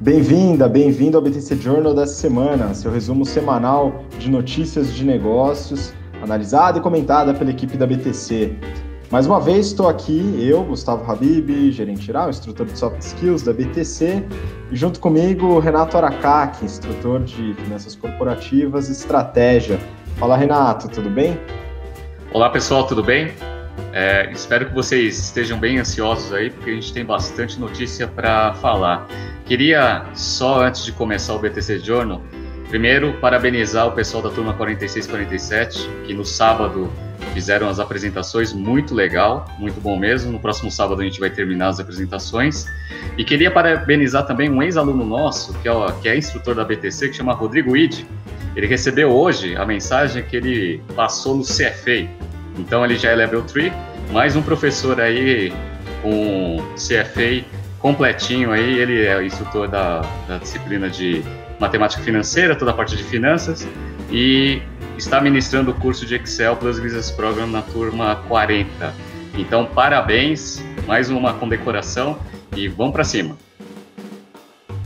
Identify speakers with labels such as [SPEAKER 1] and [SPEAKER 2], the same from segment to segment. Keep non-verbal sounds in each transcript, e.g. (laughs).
[SPEAKER 1] Bem-vinda, bem-vindo ao BTC Journal dessa semana, seu resumo semanal de notícias de negócios, analisada e comentada pela equipe da BTC. Mais uma vez estou aqui, eu, Gustavo Habib, gerente geral, instrutor de soft skills da BTC, e junto comigo Renato Aracaki, instrutor de finanças corporativas e estratégia. Fala Renato, tudo bem?
[SPEAKER 2] Olá pessoal, tudo bem? É, espero que vocês estejam bem ansiosos aí, porque a gente tem bastante notícia para falar. Queria só antes de começar o BTC Journal, primeiro parabenizar o pessoal da turma 4647, que no sábado fizeram as apresentações, muito legal, muito bom mesmo. No próximo sábado a gente vai terminar as apresentações. E queria parabenizar também um ex-aluno nosso, que é, que é instrutor da BTC, que chama Rodrigo Ide. Ele recebeu hoje a mensagem que ele passou no CFA. Então ele já é level 3, mais um professor aí com CFA completinho aí, ele é instrutor da, da disciplina de matemática financeira, toda a parte de finanças, e está ministrando o curso de Excel Plus Business Program na turma 40. Então, parabéns, mais uma condecoração. E vamos para cima.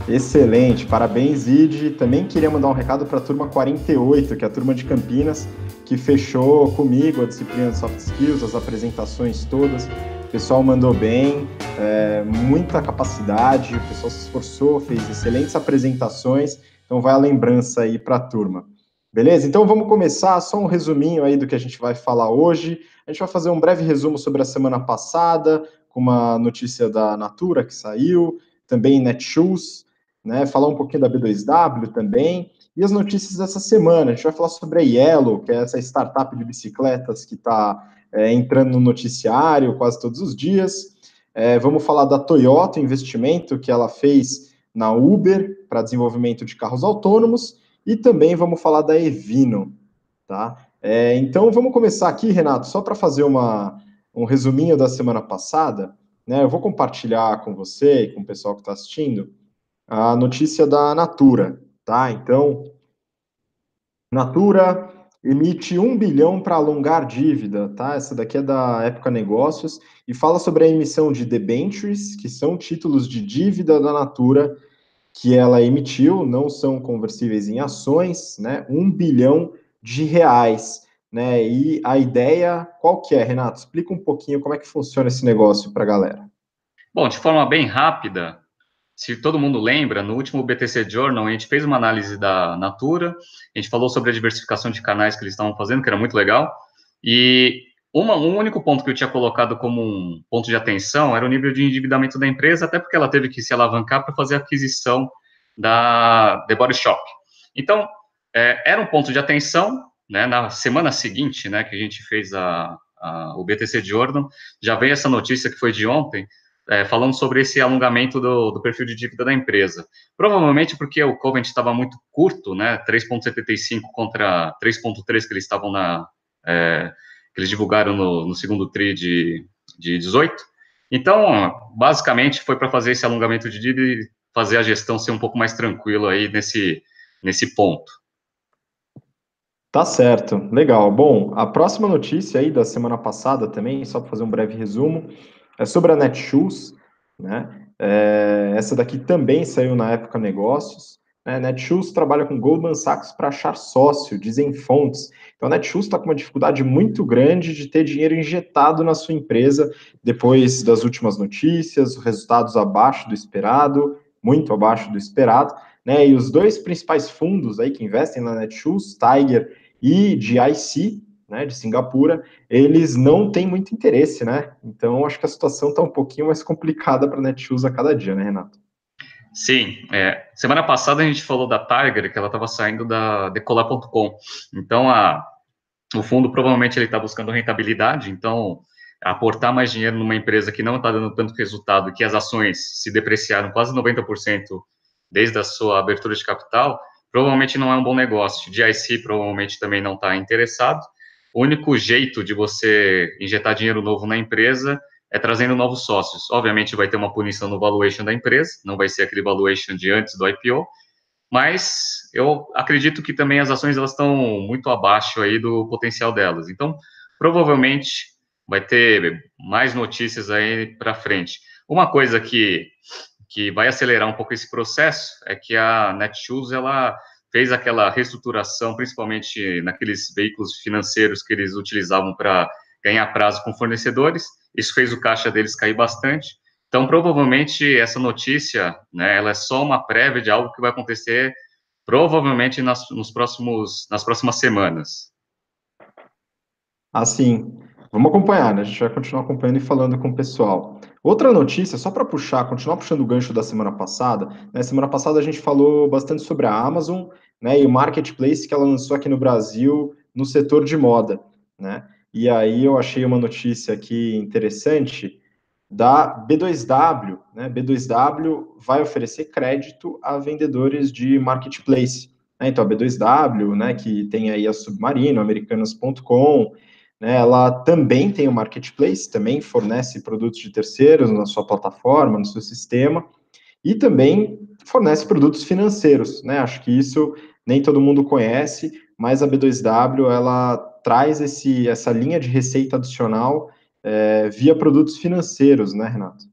[SPEAKER 1] Excelente, parabéns, Id. Também queria mandar um recado para a turma 48, que é a turma de Campinas, que fechou comigo a disciplina de soft skills, as apresentações todas. O pessoal mandou bem, é, muita capacidade, o pessoal se esforçou, fez excelentes apresentações, então vai a lembrança aí para a turma. Beleza? Então vamos começar, só um resuminho aí do que a gente vai falar hoje. A gente vai fazer um breve resumo sobre a semana passada, com uma notícia da Natura que saiu, também Netshoes, né? Falar um pouquinho da B2W também. E as notícias dessa semana, a gente vai falar sobre a Yellow, que é essa startup de bicicletas que está é, entrando no noticiário quase todos os dias. É, vamos falar da Toyota, investimento que ela fez na Uber para desenvolvimento de carros autônomos. E também vamos falar da Evino, tá? É, então vamos começar aqui, Renato, só para fazer uma, um resuminho da semana passada. Né, eu vou compartilhar com você e com o pessoal que está assistindo a notícia da Natura, tá? Então, Natura emite um bilhão para alongar dívida, tá? Essa daqui é da Época Negócios e fala sobre a emissão de debentures, que são títulos de dívida da Natura que ela emitiu, não são conversíveis em ações, né? Um bilhão de reais, né? E a ideia, qual que é, Renato? Explica um pouquinho como é que funciona esse negócio para a galera.
[SPEAKER 2] Bom, de forma bem rápida, se todo mundo lembra, no último BTC Journal, a gente fez uma análise da Natura, a gente falou sobre a diversificação de canais que eles estavam fazendo, que era muito legal, e uma, um único ponto que eu tinha colocado como um ponto de atenção era o nível de endividamento da empresa, até porque ela teve que se alavancar para fazer a aquisição da The Body Shop. Então, é, era um ponto de atenção, né, na semana seguinte, né, que a gente fez a, a, o BTC Jordan, já veio essa notícia que foi de ontem, é, falando sobre esse alongamento do, do, perfil de dívida da empresa. Provavelmente porque o Covent estava muito curto, né, 3,75 contra 3,3 que eles estavam na... É, que eles divulgaram no, no segundo TRI de, de 18. Então, basicamente, foi para fazer esse alongamento de dívida e fazer a gestão ser um pouco mais tranquila aí nesse, nesse ponto.
[SPEAKER 1] Tá certo, legal. Bom, a próxima notícia aí da semana passada também, só para fazer um breve resumo, é sobre a Netshoes, né? É, essa daqui também saiu na época negócios. Né? Netshoes trabalha com Goldman Sachs para achar sócio, dizem fontes. Então, a Netshoes está com uma dificuldade muito grande de ter dinheiro injetado na sua empresa depois das últimas notícias, resultados abaixo do esperado, muito abaixo do esperado. Né? E os dois principais fundos aí que investem na Netshoes, Tiger e GIC, né, de Singapura, eles não têm muito interesse, né? Então, acho que a situação está um pouquinho mais complicada para a Netshoes a cada dia, né, Renato?
[SPEAKER 2] Sim, é, semana passada a gente falou da Tiger, que ela estava saindo da decolar.com. Então, a, o fundo provavelmente ele está buscando rentabilidade, então aportar mais dinheiro numa empresa que não está dando tanto resultado, que as ações se depreciaram quase 90% desde a sua abertura de capital, provavelmente não é um bom negócio. GIC provavelmente também não está interessado. O único jeito de você injetar dinheiro novo na empresa é trazendo novos sócios. Obviamente vai ter uma punição no valuation da empresa, não vai ser aquele valuation de antes do IPO, mas eu acredito que também as ações elas estão muito abaixo aí do potencial delas. Então, provavelmente vai ter mais notícias aí para frente. Uma coisa que que vai acelerar um pouco esse processo é que a Netshoes ela fez aquela reestruturação, principalmente naqueles veículos financeiros que eles utilizavam para ganhar prazo com fornecedores. Isso fez o caixa deles cair bastante. Então, provavelmente essa notícia, né, ela é só uma prévia de algo que vai acontecer provavelmente nas, nos próximos, nas próximas semanas.
[SPEAKER 1] Assim, vamos acompanhar, né? A gente vai continuar acompanhando e falando com o pessoal. Outra notícia, só para puxar, continuar puxando o gancho da semana passada. Né? Semana passada a gente falou bastante sobre a Amazon, né? E o marketplace que ela lançou aqui no Brasil no setor de moda, né? E aí eu achei uma notícia aqui interessante da B2W, né? B2W vai oferecer crédito a vendedores de marketplace. Né? Então, a B2W, né, que tem aí a Submarino, Americanas.com, ela também tem o marketplace, também fornece produtos de terceiros na sua plataforma, no seu sistema, e também fornece produtos financeiros. Né? Acho que isso nem todo mundo conhece, mas a B2W ela traz esse, essa linha de receita adicional é, via produtos financeiros, né, Renato?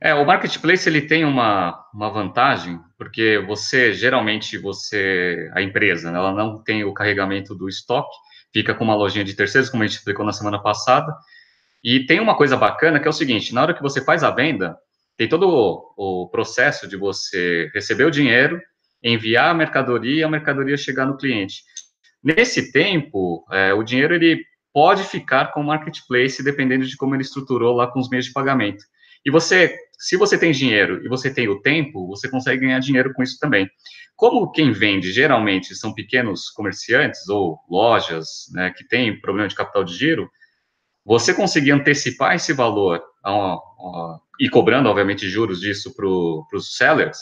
[SPEAKER 2] É, o marketplace ele tem uma, uma vantagem, porque você geralmente você a empresa, ela não tem o carregamento do estoque, fica com uma lojinha de terceiros, como a gente explicou na semana passada. E tem uma coisa bacana que é o seguinte: na hora que você faz a venda, tem todo o, o processo de você receber o dinheiro, enviar a mercadoria e a mercadoria chegar no cliente. Nesse tempo, é, o dinheiro ele pode ficar com o marketplace, dependendo de como ele estruturou lá com os meios de pagamento. E você, se você tem dinheiro e você tem o tempo, você consegue ganhar dinheiro com isso também. Como quem vende geralmente são pequenos comerciantes ou lojas né, que têm problema de capital de giro, você conseguir antecipar esse valor e cobrando, obviamente, juros disso para os sellers,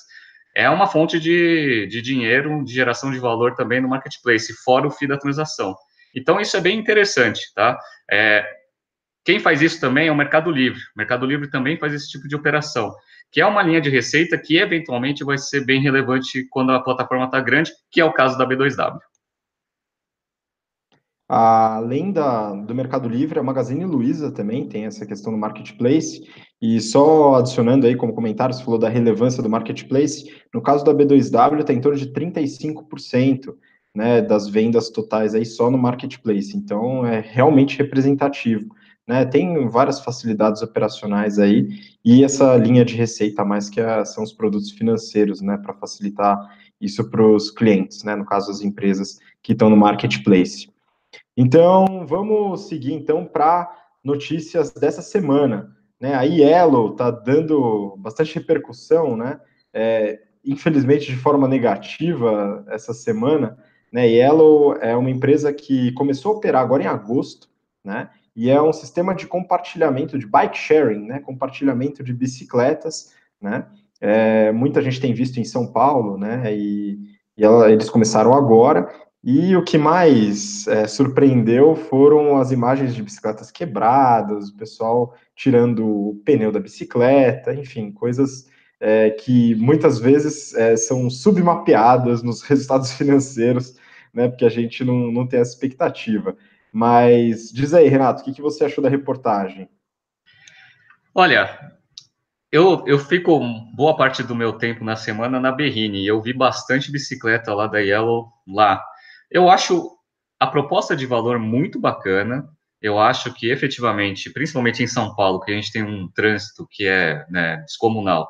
[SPEAKER 2] é uma fonte de, de dinheiro, de geração de valor também no marketplace, fora o FII da transação. Então, isso é bem interessante, tá? É, quem faz isso também é o Mercado Livre. O Mercado Livre também faz esse tipo de operação, que é uma linha de receita que eventualmente vai ser bem relevante quando a plataforma está grande, que é o caso da B2W.
[SPEAKER 1] Além da, do Mercado Livre, a Magazine Luiza também tem essa questão do marketplace. E só adicionando aí como comentário, você falou da relevância do marketplace. No caso da B2W, está em torno de 35% né, das vendas totais aí só no marketplace. Então, é realmente representativo. Né? Tem várias facilidades operacionais aí e essa linha de receita a mais que a, são os produtos financeiros, né, para facilitar isso para os clientes, né, no caso as empresas que estão no marketplace. Então, vamos seguir então para notícias dessa semana. Né? A Yellow está dando bastante repercussão, né? É, infelizmente de forma negativa essa semana, né? Yellow é uma empresa que começou a operar agora em agosto, né? E é um sistema de compartilhamento de bike sharing, né? Compartilhamento de bicicletas, né? É, muita gente tem visto em São Paulo, né? E, e ela, eles começaram agora. E o que mais é, surpreendeu foram as imagens de bicicletas quebradas, o pessoal tirando o pneu da bicicleta, enfim, coisas é, que muitas vezes é, são submapeadas nos (laughs) resultados financeiros né? Porque a gente não, não tem essa expectativa. Mas diz aí, Renato, o que, que você achou da reportagem?
[SPEAKER 2] Olha, eu, eu fico boa parte do meu tempo na semana na Berrine e eu vi bastante bicicleta lá da Yellow lá. Eu acho a proposta de valor muito bacana. Eu acho que efetivamente, principalmente em São Paulo, que a gente tem um trânsito que é né, descomunal,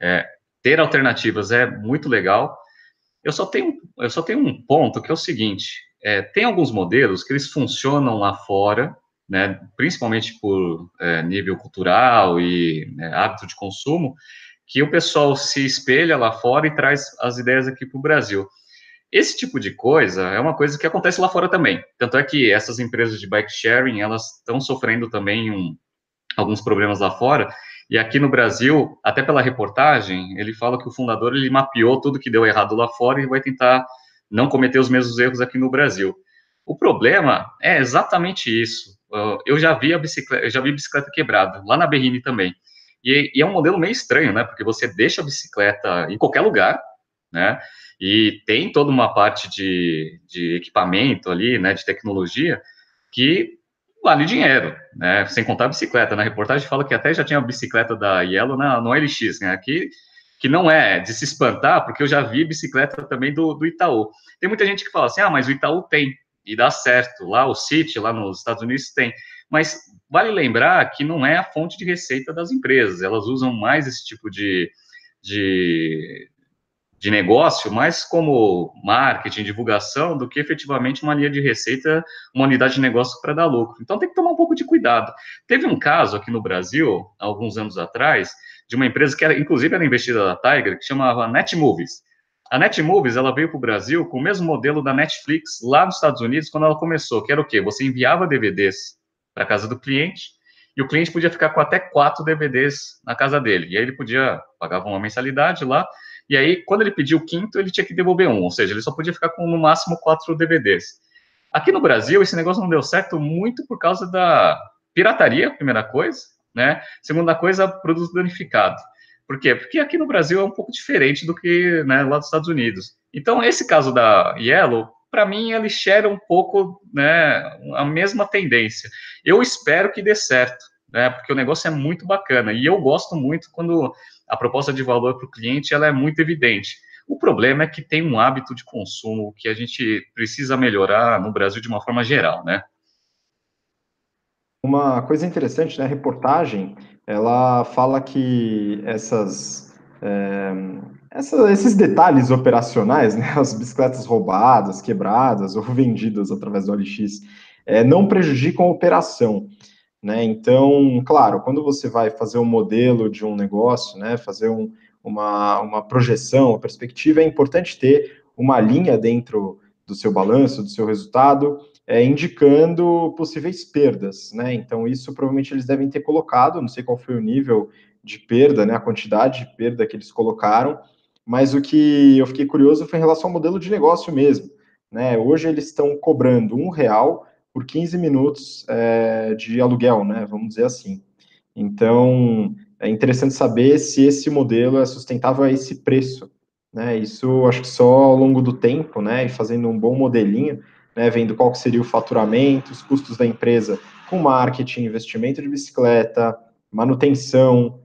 [SPEAKER 2] é, ter alternativas é muito legal. Eu só tenho, eu só tenho um ponto que é o seguinte: é, tem alguns modelos que eles funcionam lá fora, né, principalmente por é, nível cultural e né, hábito de consumo, que o pessoal se espelha lá fora e traz as ideias aqui para o Brasil. Esse tipo de coisa é uma coisa que acontece lá fora também. Tanto é que essas empresas de bike sharing elas estão sofrendo também um, alguns problemas lá fora e aqui no Brasil, até pela reportagem, ele fala que o fundador ele mapeou tudo que deu errado lá fora e vai tentar não cometer os mesmos erros aqui no Brasil. O problema é exatamente isso. Eu já vi a bicicleta, já vi bicicleta quebrada lá na Berrine também. E, e, é um modelo meio estranho, né? Porque você deixa a bicicleta em qualquer lugar, né? E tem toda uma parte de, de equipamento ali, né? De tecnologia que vale dinheiro, né? Sem contar a bicicleta. Na reportagem fala que até já tinha a bicicleta da Yellow na, no LX, né? Aqui, que não é de se espantar, porque eu já vi bicicleta também do, do Itaú. Tem muita gente que fala assim, ah, mas o Itaú tem, e dá certo. Lá o City, lá nos Estados Unidos, tem. Mas vale lembrar que não é a fonte de receita das empresas. Elas usam mais esse tipo de, de, de negócio, mais como marketing, divulgação, do que efetivamente uma linha de receita, uma unidade de negócio para dar lucro. Então tem que tomar um pouco de cuidado. Teve um caso aqui no Brasil, alguns anos atrás, de uma empresa que era, inclusive era investida da Tiger, que chamava Netmovies. A Netmovies, ela veio para o Brasil com o mesmo modelo da Netflix lá nos Estados Unidos quando ela começou, que era o quê? Você enviava DVDs para casa do cliente e o cliente podia ficar com até quatro DVDs na casa dele. E aí ele podia pagava uma mensalidade lá e aí quando ele pediu o quinto ele tinha que devolver um, ou seja, ele só podia ficar com no máximo quatro DVDs. Aqui no Brasil esse negócio não deu certo muito por causa da pirataria, primeira coisa, né? Segunda coisa, produto danificado. Por quê? Porque aqui no Brasil é um pouco diferente do que né, lá dos Estados Unidos. Então, esse caso da Yellow, para mim, ele cheira um pouco né, a mesma tendência. Eu espero que dê certo, né, porque o negócio é muito bacana. E eu gosto muito quando a proposta de valor para o cliente ela é muito evidente. O problema é que tem um hábito de consumo que a gente precisa melhorar no Brasil de uma forma geral, né?
[SPEAKER 1] Uma coisa interessante, né, a reportagem, ela fala que essas, é, essa, esses detalhes operacionais, (laughs) né, as bicicletas roubadas, quebradas ou vendidas através do OLX, é, não prejudicam a operação. Né? Então, claro, quando você vai fazer um modelo de um negócio, né, fazer um, uma, uma projeção, uma perspectiva, é importante ter uma linha dentro do seu balanço, do seu resultado, é, indicando possíveis perdas, né? Então, isso provavelmente eles devem ter colocado, não sei qual foi o nível de perda, né? A quantidade de perda que eles colocaram, mas o que eu fiquei curioso foi em relação ao modelo de negócio mesmo, né? Hoje eles estão cobrando um real por 15 minutos é, de aluguel, né? Vamos dizer assim. Então, é interessante saber se esse modelo é sustentável a esse preço, né? Isso acho que só ao longo do tempo, né? E fazendo um bom modelinho, né, vendo qual que seria o faturamento, os custos da empresa com marketing, investimento de bicicleta, manutenção,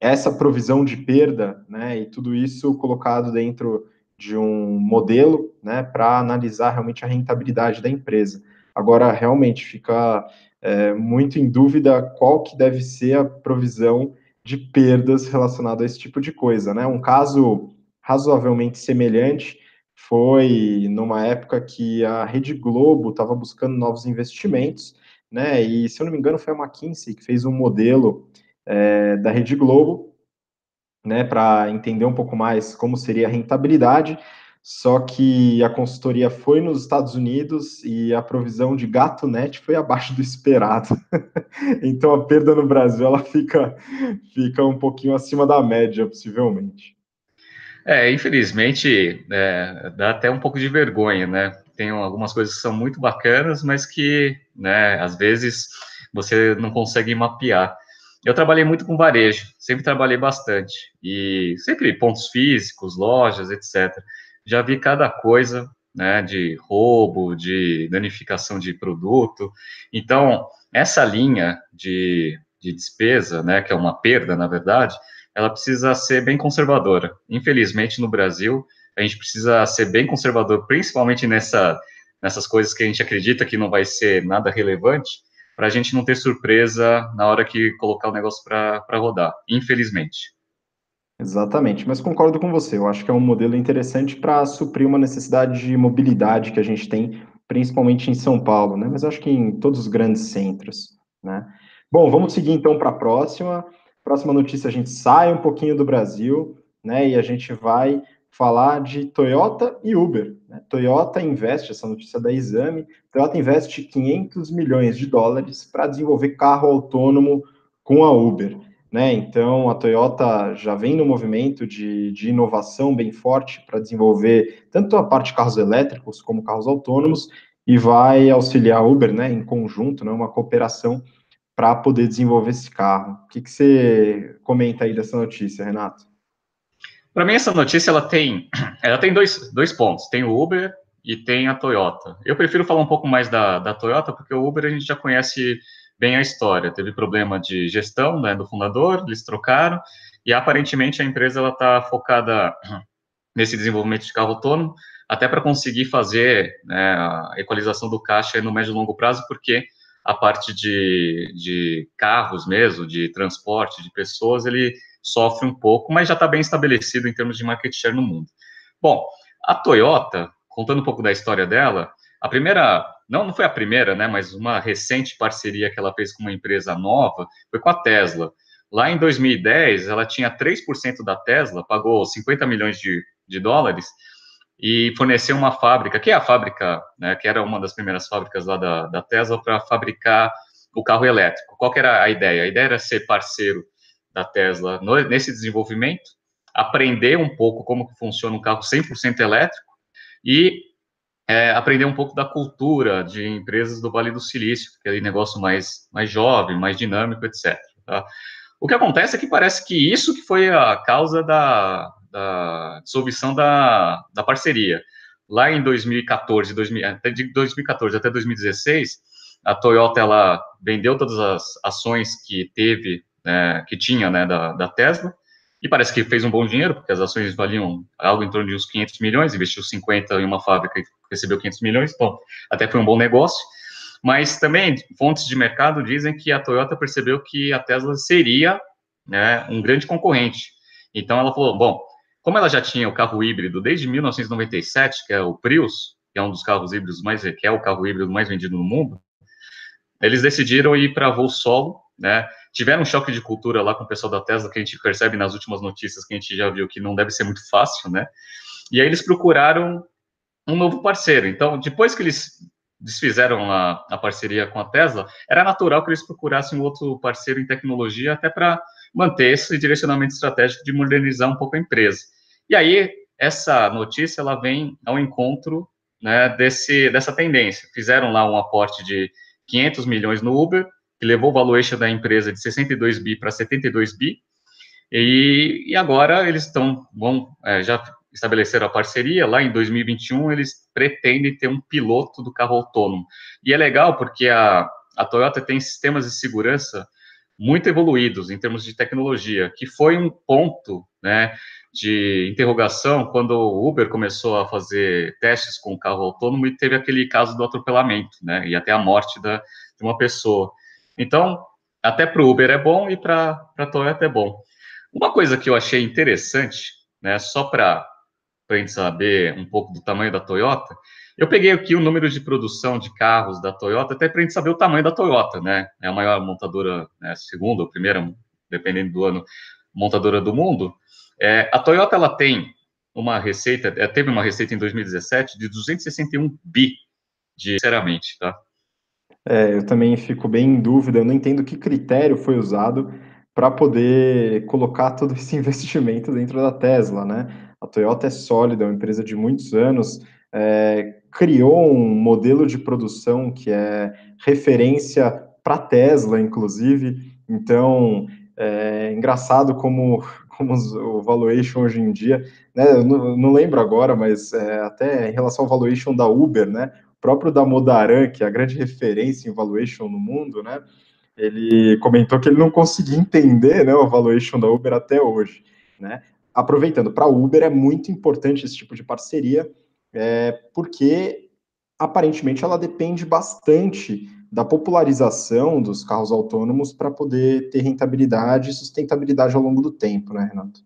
[SPEAKER 1] essa provisão de perda, né, e tudo isso colocado dentro de um modelo, né, para analisar realmente a rentabilidade da empresa. Agora, realmente fica é, muito em dúvida qual que deve ser a provisão de perdas relacionada a esse tipo de coisa, né? Um caso razoavelmente semelhante foi numa época que a Rede Globo estava buscando novos investimentos, né? E se eu não me engano foi a McKinsey que fez um modelo é, da Rede Globo, né? Para entender um pouco mais como seria a rentabilidade. Só que a consultoria foi nos Estados Unidos e a provisão de gato net foi abaixo do esperado. (laughs) então a perda no Brasil ela fica, fica um pouquinho acima da média, possivelmente.
[SPEAKER 2] É, infelizmente, é, dá até um pouco de vergonha, né? Tem algumas coisas que são muito bacanas, mas que, né, às vezes você não consegue mapear. Eu trabalhei muito com varejo, sempre trabalhei bastante, e sempre pontos físicos, lojas, etc. Já vi cada coisa, né, de roubo, de danificação de produto. Então, essa linha de, de despesa, né, que é uma perda, na verdade, ela precisa ser bem conservadora. Infelizmente, no Brasil, a gente precisa ser bem conservador, principalmente nessa, nessas coisas que a gente acredita que não vai ser nada relevante, para a gente não ter surpresa na hora que colocar o negócio para rodar, infelizmente.
[SPEAKER 1] Exatamente, mas concordo com você. Eu acho que é um modelo interessante para suprir uma necessidade de mobilidade que a gente tem, principalmente em São Paulo, né? Mas acho que em todos os grandes centros, né? Bom, vamos seguir então para a próxima. Próxima notícia, a gente sai um pouquinho do Brasil, né? E a gente vai falar de Toyota e Uber. Né? Toyota investe, essa notícia da Exame, Toyota investe 500 milhões de dólares para desenvolver carro autônomo com a Uber. Né? Então, a Toyota já vem no movimento de, de inovação bem forte para desenvolver tanto a parte de carros elétricos como carros autônomos e vai auxiliar a Uber né, em conjunto, né, uma cooperação para poder desenvolver esse carro. O que, que você comenta aí dessa notícia, Renato?
[SPEAKER 2] Para mim, essa notícia ela tem, (clears throat) ela tem dois, dois pontos. Tem o Uber e tem a Toyota. Eu prefiro falar um pouco mais da, da Toyota, porque o Uber a gente já conhece bem a história. Teve problema de gestão né, do fundador, eles trocaram, e aparentemente a empresa está focada (clears throat) nesse desenvolvimento de carro autônomo, até para conseguir fazer né, a equalização do caixa no médio e longo prazo, porque a parte de, de carros mesmo, de transporte de pessoas, ele sofre um pouco, mas já está bem estabelecido em termos de market share no mundo. Bom, a Toyota, contando um pouco da história dela, a primeira, não, não foi a primeira, né, mas uma recente parceria que ela fez com uma empresa nova foi com a Tesla. Lá em 2010, ela tinha 3% da Tesla, pagou 50 milhões de, de dólares e forneceu uma fábrica, que é a fábrica, né, que era uma das primeiras fábricas lá da, da Tesla, para fabricar o carro elétrico. Qual era a ideia? A ideia era ser parceiro da Tesla no, nesse desenvolvimento, aprender um pouco como funciona um carro 100% elétrico e é, aprender um pouco da cultura de empresas do Vale do Silício, que é um negócio mais, mais jovem, mais dinâmico, etc. Tá? O que acontece é que parece que isso que foi a causa da, da dissolução da, da parceria. Lá em 2014, 2000, até de 2014 até 2016, a Toyota ela vendeu todas as ações que teve, né, que tinha, né, da, da Tesla, e parece que fez um bom dinheiro, porque as ações valiam algo em torno de uns 500 milhões, investiu 50 em uma fábrica e recebeu 500 milhões, então até foi um bom negócio. Mas também fontes de mercado dizem que a Toyota percebeu que a Tesla seria né, um grande concorrente. Então ela falou, bom, como ela já tinha o carro híbrido desde 1997, que é o Prius, que é um dos carros híbridos mais, que é o carro híbrido mais vendido no mundo, eles decidiram ir para voo solo, né? Tiveram um choque de cultura lá com o pessoal da Tesla, que a gente percebe nas últimas notícias que a gente já viu que não deve ser muito fácil, né? E aí eles procuraram um novo parceiro. Então, depois que eles desfizeram a, a parceria com a Tesla, era natural que eles procurassem um outro parceiro em tecnologia, até para manter esse direcionamento estratégico de modernizar um pouco a empresa. E aí, essa notícia, ela vem ao encontro né, desse, dessa tendência. Fizeram lá um aporte de 500 milhões no Uber, que levou o valuation da empresa de 62 bi para 72 bi, e, e agora eles estão, vão, é, já estabeleceram a parceria, lá em 2021 eles pretendem ter um piloto do carro autônomo. E é legal porque a, a Toyota tem sistemas de segurança muito evoluídos em termos de tecnologia, que foi um ponto, né, de interrogação quando o Uber começou a fazer testes com o carro autônomo e teve aquele caso do atropelamento, né, e até a morte da, de uma pessoa. Então, até para o Uber é bom e para a Toyota é bom. Uma coisa que eu achei interessante, né, só para a gente saber um pouco do tamanho da Toyota, eu peguei aqui o número de produção de carros da Toyota, até para a gente saber o tamanho da Toyota, né? É a maior montadora, né, segunda ou primeira, dependendo do ano, montadora do mundo. É, a Toyota ela tem uma receita, é, teve uma receita em 2017 de 261 bi, de, sinceramente, tá?
[SPEAKER 1] É, eu também fico bem em dúvida, eu não entendo que critério foi usado para poder colocar (laughs) todo esse investimento dentro da Tesla, né? A Toyota é sólida, é uma empresa de muitos anos, é, criou um modelo de produção que é referência para Tesla, inclusive. Então, é engraçado como, como o valuation hoje em dia, né? Eu não, não lembro agora, mas é, até em relação ao valuation da Uber, né? próprio da Modaran, que é a grande referência em valuation no mundo, né? Ele comentou que ele não conseguia entender né, o valuation da Uber até hoje, né? Aproveitando, para a Uber é muito importante esse tipo de parceria, é, porque aparentemente ela depende bastante da popularização dos carros autônomos para poder ter rentabilidade e sustentabilidade ao longo do tempo, né, Renato?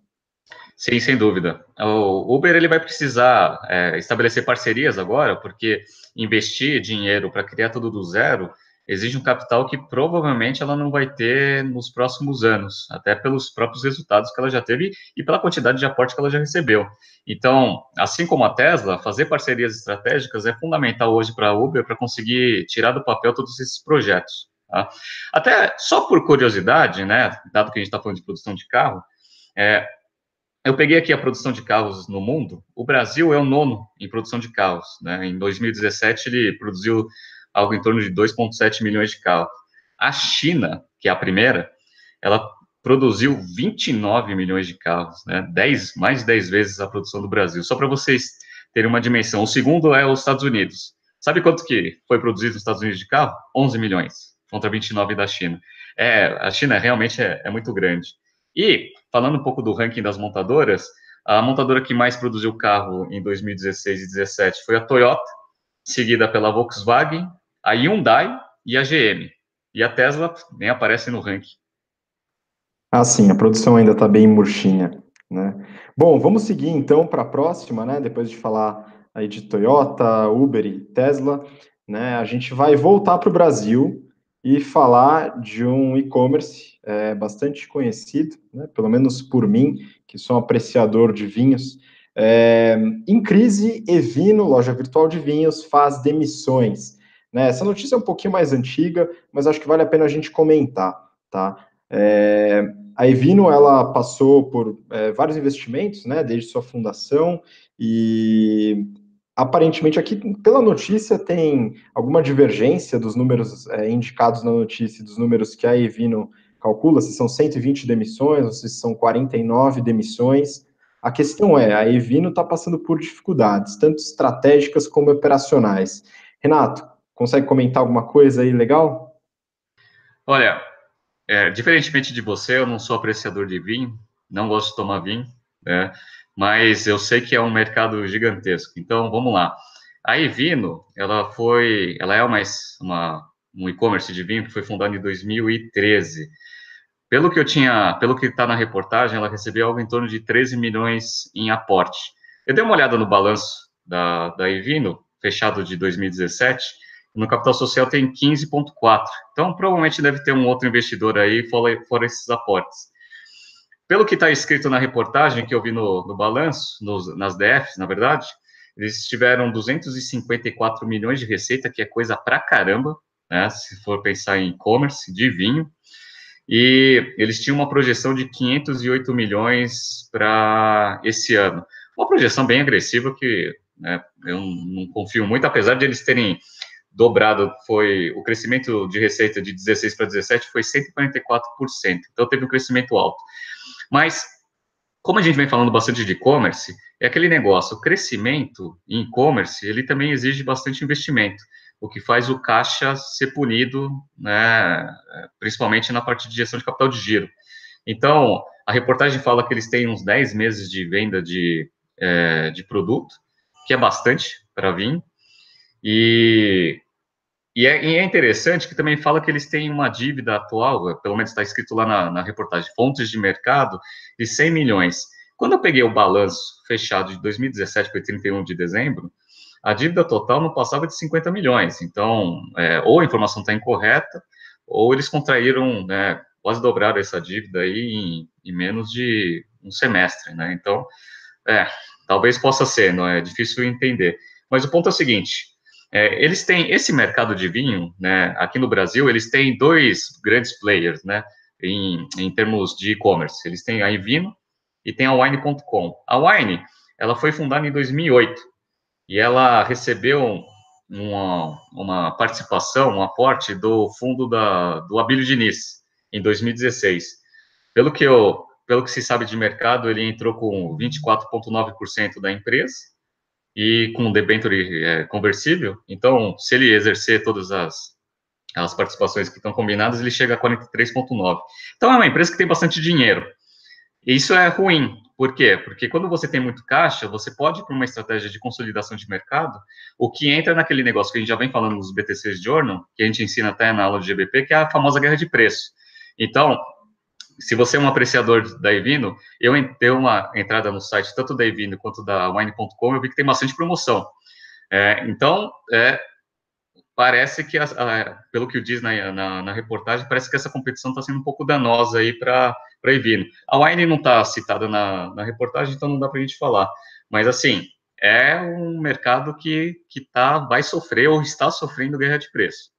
[SPEAKER 2] Sim, sem dúvida. O Uber ele vai precisar é, estabelecer parcerias agora, porque investir dinheiro para criar tudo do zero exige um capital que provavelmente ela não vai ter nos próximos anos, até pelos próprios resultados que ela já teve e pela quantidade de aporte que ela já recebeu. Então, assim como a Tesla, fazer parcerias estratégicas é fundamental hoje para a Uber para conseguir tirar do papel todos esses projetos. Tá? Até só por curiosidade, né, dado que a gente está falando de produção de carro, é, eu peguei aqui a produção de carros no mundo. O Brasil é o nono em produção de carros. Né? Em 2017, ele produziu algo em torno de 2,7 milhões de carros. A China, que é a primeira, ela produziu 29 milhões de carros, né? 10, mais de 10 vezes a produção do Brasil. Só para vocês terem uma dimensão. O segundo é os Estados Unidos. Sabe quanto que foi produzido nos Estados Unidos de carro? 11 milhões, contra 29 da China. É, a China realmente é, é muito grande. E, falando um pouco do ranking das montadoras, a montadora que mais produziu carro em 2016 e 2017 foi a Toyota, seguida pela Volkswagen, a Hyundai e a GM. E a Tesla nem aparece no ranking.
[SPEAKER 1] Ah, sim, a produção ainda está bem murchinha, né? Bom, vamos seguir então para a próxima, né? Depois de falar aí de Toyota, Uber e Tesla, né? A gente vai voltar para o Brasil e falar de um e-commerce é, bastante conhecido, né? Pelo menos por mim, que sou um apreciador de vinhos. É, em crise, Evino, loja virtual de vinhos, faz demissões. Né? Essa notícia é um pouquinho mais antiga, mas acho que vale a pena a gente comentar, tá? É, a Evino, ela passou por é, vários investimentos, né, desde sua fundação, e aparentemente aqui, pela notícia, tem alguma divergência dos números é, indicados na notícia, dos números que a Evino calcula, se são 120 demissões, ou se são 49 demissões. A questão é, a Evino está passando por dificuldades, tanto estratégicas como operacionais. Renato, consegue comentar alguma coisa aí legal?
[SPEAKER 2] Olha, é, diferentemente de você, eu não sou apreciador de vinho, não gosto de tomar vinho, né? mas eu sei que é um mercado gigantesco. Então, vamos lá. A Evino, ela foi, ela é uma, um e-commerce de vinho que foi fundado em 2013. Pelo que eu tinha, pelo que está na reportagem, ela recebeu algo em torno de 13 milhões em aporte. Eu dei uma olhada no balanço da, da Evino, fechado de 2017, no capital social tem 15,4. Então, provavelmente deve ter um outro investidor aí, fora, fora esses aportes. Pelo que está escrito na reportagem que eu vi no, no balanço, nas DFs, na verdade, eles tiveram 254 milhões de receita, que é coisa pra caramba, né, se for pensar em e-commerce, de vinho, e eles tinham uma projeção de 508 milhões para esse ano. Uma projeção bem agressiva que né, eu não confio muito, apesar de eles terem dobrado foi o crescimento de receita de 16 para 17 foi 144%. Então teve um crescimento alto. Mas como a gente vem falando bastante de e-commerce, é aquele negócio, o crescimento em e-commerce, ele também exige bastante investimento, o que faz o caixa ser punido, né, principalmente na parte de gestão de capital de giro. Então, a reportagem fala que eles têm uns 10 meses de venda de, é, de produto, que é bastante para vir, e e é, e é, interessante que também fala que eles têm uma dívida atual, pelo menos está escrito lá na, na, reportagem, fontes de mercado, de 100 milhões. Quando eu peguei o balanço fechado de 2017 para 31 de dezembro, a dívida total não passava de 50 milhões. Então, é, ou a informação está incorreta, ou eles contraíram, né, quase dobraram essa dívida aí em, em menos de um semestre, né? Então, é, talvez possa ser, não é difícil entender. Mas o ponto é o seguinte: é, eles têm esse mercado de vinho, né? Aqui no Brasil, eles têm dois grandes players, né? Em, em termos de e-commerce. Eles têm a Invino e tem a Wine.com. A Wine, ela foi fundada em 2008 e ela recebeu uma, uma participação, um aporte do fundo da, do Abílio Diniz em 2016. Pelo que eu, pelo que se sabe de mercado, ele entrou com 24,9% da empresa e com debenture é, conversível, então, se ele exercer todas as, as participações que estão combinadas, ele chega a 43,9. Então, é uma empresa que tem bastante dinheiro. E isso é ruim. Por quê? Porque quando você tem muito caixa, você pode ir para uma estratégia de consolidação de mercado, o que entra naquele negócio que a gente já vem falando nos BTCs Journal, que a gente ensina até na aula de GBP, que é a famosa guerra de preço. Então, se você é um apreciador da Evino, eu dei uma entrada no site tanto da Evino quanto da Wine.com, eu vi que tem bastante promoção. É, então, é, parece que, a, a, pelo que diz na, na, na, reportagem, parece que essa competição está sendo um pouco danosa aí para a Evino. A Wine não está citada na, na reportagem, então não dá para a gente falar. Mas, assim, é um mercado que, que tá, vai sofrer ou está sofrendo guerra de preço.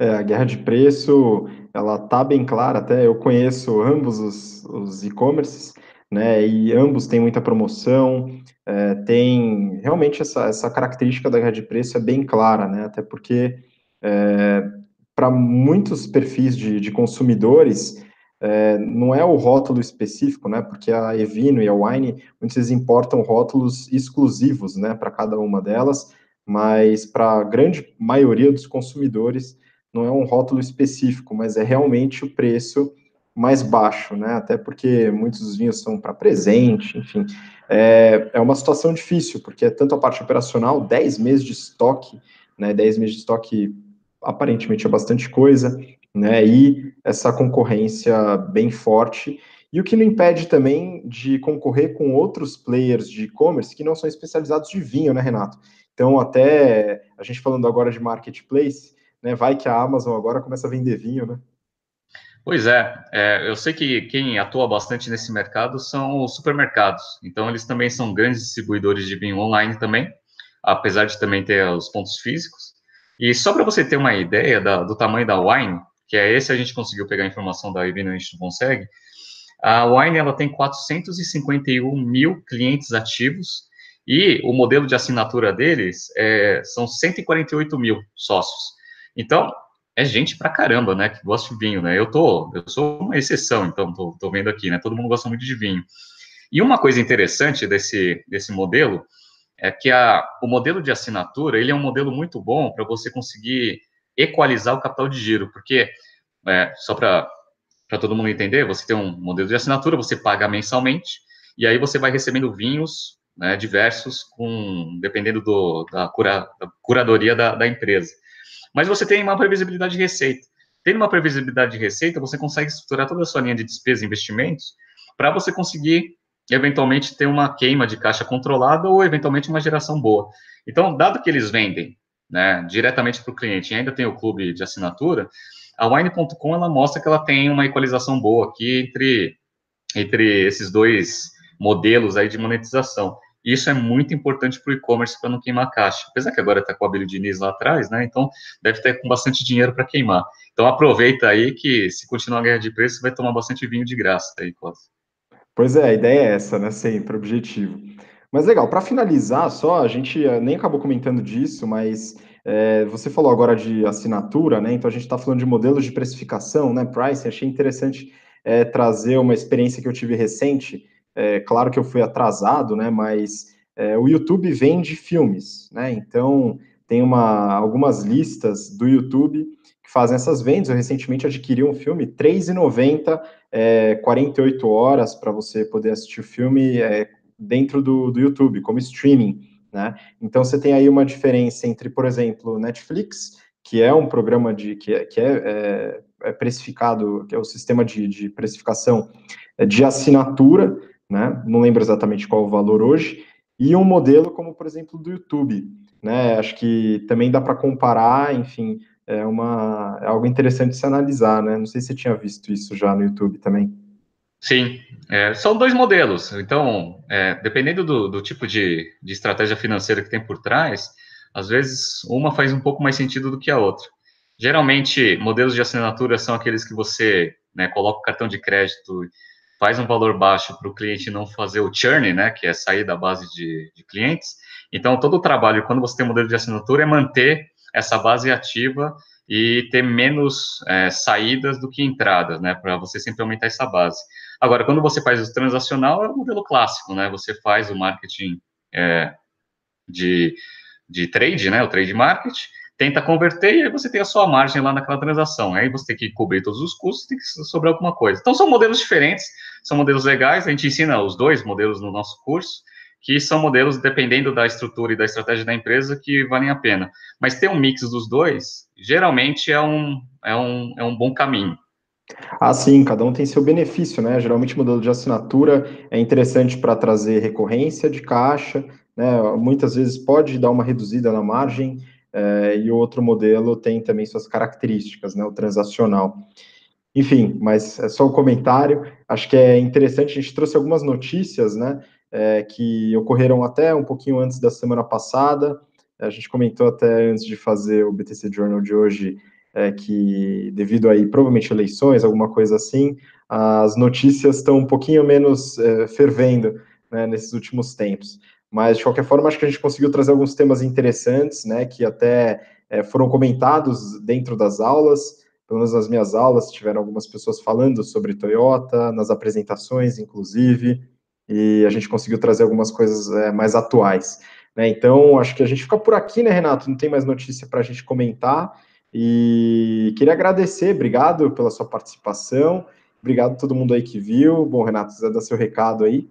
[SPEAKER 1] É, a guerra de preço, ela tá bem clara, até eu conheço ambos os, os e-commerces, né, e ambos têm muita promoção, é, tem realmente essa, essa característica da guerra de preço é bem clara, né, até porque é, para muitos perfis de, de consumidores, é, não é o rótulo específico, né? Porque a Evino e a Wine, muitas vezes importam rótulos exclusivos, né, para cada uma delas, mas para a grande maioria dos consumidores não é um rótulo específico, mas é realmente o preço mais baixo, né? Até porque muitos dos vinhos são para presente, enfim. É, é uma situação difícil, porque é tanto a parte operacional, 10 meses de estoque, né? 10 meses de estoque aparentemente é bastante coisa, né? E essa concorrência bem forte. E o que não impede também de concorrer com outros players de e-commerce que não são especializados de vinho, né, Renato? Então, até a gente falando agora de marketplace, né? Vai que a Amazon agora começa a vender vinho, né?
[SPEAKER 2] Pois é, é, eu sei que quem atua bastante nesse mercado são os supermercados. Então, eles também são grandes distribuidores de vinho online também, apesar de também ter os pontos físicos. E só para você ter uma ideia da, do tamanho da Wine, que é esse a gente conseguiu pegar a informação da Ivino, a gente não consegue. A Wine ela tem 451 mil clientes ativos e o modelo de assinatura deles é, são 148 mil sócios. Então, é gente pra caramba, né, que gosta de vinho, né? Eu tô, eu sou uma exceção, então tô, tô vendo aqui, né? Todo mundo gosta muito de vinho. E uma coisa interessante desse, desse modelo é que a, o modelo de assinatura, ele é um modelo muito bom para você conseguir equalizar o capital de giro, porque, é, só para todo mundo entender, você tem um modelo de assinatura, você paga mensalmente, e aí você vai recebendo vinhos né, diversos, com, dependendo do, da, cura, da curadoria da, da empresa. Mas você tem uma previsibilidade de receita. Tendo uma previsibilidade de receita, você consegue estruturar toda a sua linha de despesas e investimentos para você conseguir, eventualmente, ter uma queima de caixa controlada ou, eventualmente, uma geração boa. Então, dado que eles vendem né, diretamente para o cliente e ainda tem o clube de assinatura, a Wine.com ela mostra que ela tem uma equalização boa aqui entre, entre esses dois modelos aí de monetização. Isso é muito importante para o e-commerce para não queimar caixa. Apesar que agora está com a Abílio Diniz lá atrás, né? Então deve ter com bastante dinheiro para queimar. Então aproveita aí que se continuar a guerra de preço, vai tomar bastante vinho de graça aí, Costa.
[SPEAKER 1] Pois é, a ideia é essa, né? Sempre, objetivo. Mas legal, para finalizar, só a gente eh, nem acabou comentando disso, mas é, você falou agora de assinatura, né? Então a gente está falando de modelos de precificação, né? Pricing, achei interessante é, trazer uma experiência que eu tive recente. É, claro que eu fui atrasado, né? Mas o YouTube vende filmes, né? Então tem uma, algumas listas do YouTube que fazem essas vendas. Eu recentemente adquiri um filme, R$ 3,90, é, 48 horas para você poder assistir o filme dentro do, do YouTube, como streaming. Né? Então você tem aí uma diferença entre, por exemplo, Netflix, que é um programa de que é, que é, é, é precificado, que é o sistema de, de precificação é, de assinatura, né? Não lembro exatamente qual o valor hoje, e um modelo como, por exemplo, do YouTube, né? Acho que também dá para comparar, enfim, é uma é algo interessante de se analisar, né? Não sei se você tinha visto isso já no YouTube também.
[SPEAKER 2] Sim, é, são dois modelos. Então, é, dependendo do, do tipo de, de, estratégia financeira que tem por trás, às vezes uma faz um pouco mais sentido do que a outra. Geralmente, modelos de assinatura são aqueles que você né, coloca o cartão de crédito, faz um valor baixo para o cliente não fazer o churn, né, que é sair da base de, de clientes. Então, todo o trabalho, quando você tem um modelo de assinatura, é manter essa base ativa e ter menos é, saídas do que entradas, né, para você sempre aumentar essa base. Agora, quando você faz o transacional, é o modelo clássico, né? Você faz o marketing é, de, de trade, né? O trade market, tenta converter e aí você tem a sua margem lá naquela transação. Aí você tem que cobrir todos os custos, tem que sobrar alguma coisa. Então, são modelos diferentes, são modelos legais, a gente ensina os dois modelos no nosso curso, que são modelos, dependendo da estrutura e da estratégia da empresa, que valem a pena. Mas ter um mix dos dois, geralmente é um, é um, é um bom caminho.
[SPEAKER 1] Ah, sim, cada um tem seu benefício, né? Geralmente o modelo de assinatura é interessante para trazer recorrência de caixa, né? Muitas vezes pode dar uma reduzida na margem, é, e o outro modelo tem também suas características, né? O transacional. Enfim, mas é só um comentário. Acho que é interessante, a gente trouxe algumas notícias, né? É, que ocorreram até um pouquinho antes da semana passada. A gente comentou até antes de fazer o BTC Journal de hoje é, que devido aí provavelmente eleições, alguma coisa assim, as notícias estão um pouquinho menos é, fervendo né, nesses últimos tempos. Mas de qualquer forma, acho que a gente conseguiu trazer alguns temas interessantes, né, que até é, foram comentados dentro das aulas, pelo menos nas minhas aulas, tiveram algumas pessoas falando sobre Toyota, nas apresentações, inclusive, e a gente conseguiu trazer algumas coisas é, mais atuais. Né? Então, acho que a gente fica por aqui, né, Renato? Não tem mais notícia para a gente comentar. E queria agradecer, obrigado pela sua participação, obrigado a todo mundo aí que viu. Bom, Renato, quiser dar seu recado aí.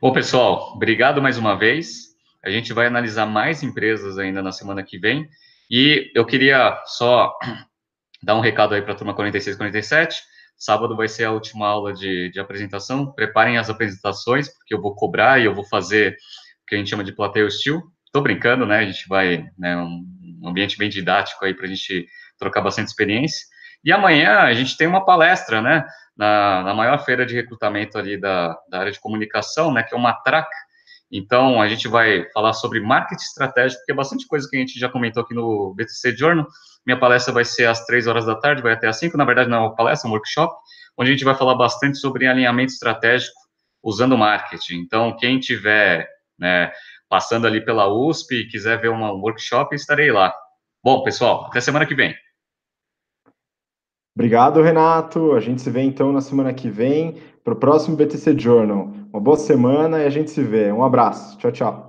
[SPEAKER 2] Bom, pessoal, obrigado mais uma vez. A gente vai analisar mais empresas ainda na semana que vem. E eu queria só (clears throat) dar um recado aí para a turma 46 47. Sábado vai ser a última aula de, de apresentação. Preparem as apresentações, porque eu vou cobrar e eu vou fazer o que a gente chama de plateia hostil. Estou brincando, né? A gente vai, né, um, um ambiente bem didático aí para a gente trocar bastante experiência. E amanhã a gente tem uma palestra, né? Na, na maior feira de recrutamento ali da, da área de comunicação, né? Que é uma TRAC. Então, a gente vai falar sobre marketing estratégico, que é bastante coisa que a gente já comentou aqui no BTC Journal. Minha palestra vai ser às três horas da tarde, vai até às cinco. Na verdade, não é uma palestra, é um workshop, onde a gente vai falar bastante sobre alinhamento estratégico usando marketing. Então, quem tiver né, passando ali pela USP e quiser ver um workshop, estarei lá. Bom, pessoal, até semana que vem.
[SPEAKER 1] Obrigado, Renato. A gente se vê então na semana que vem para o próximo BTC Journal. Uma boa semana e a gente se vê. Um abraço. Tchau, tchau.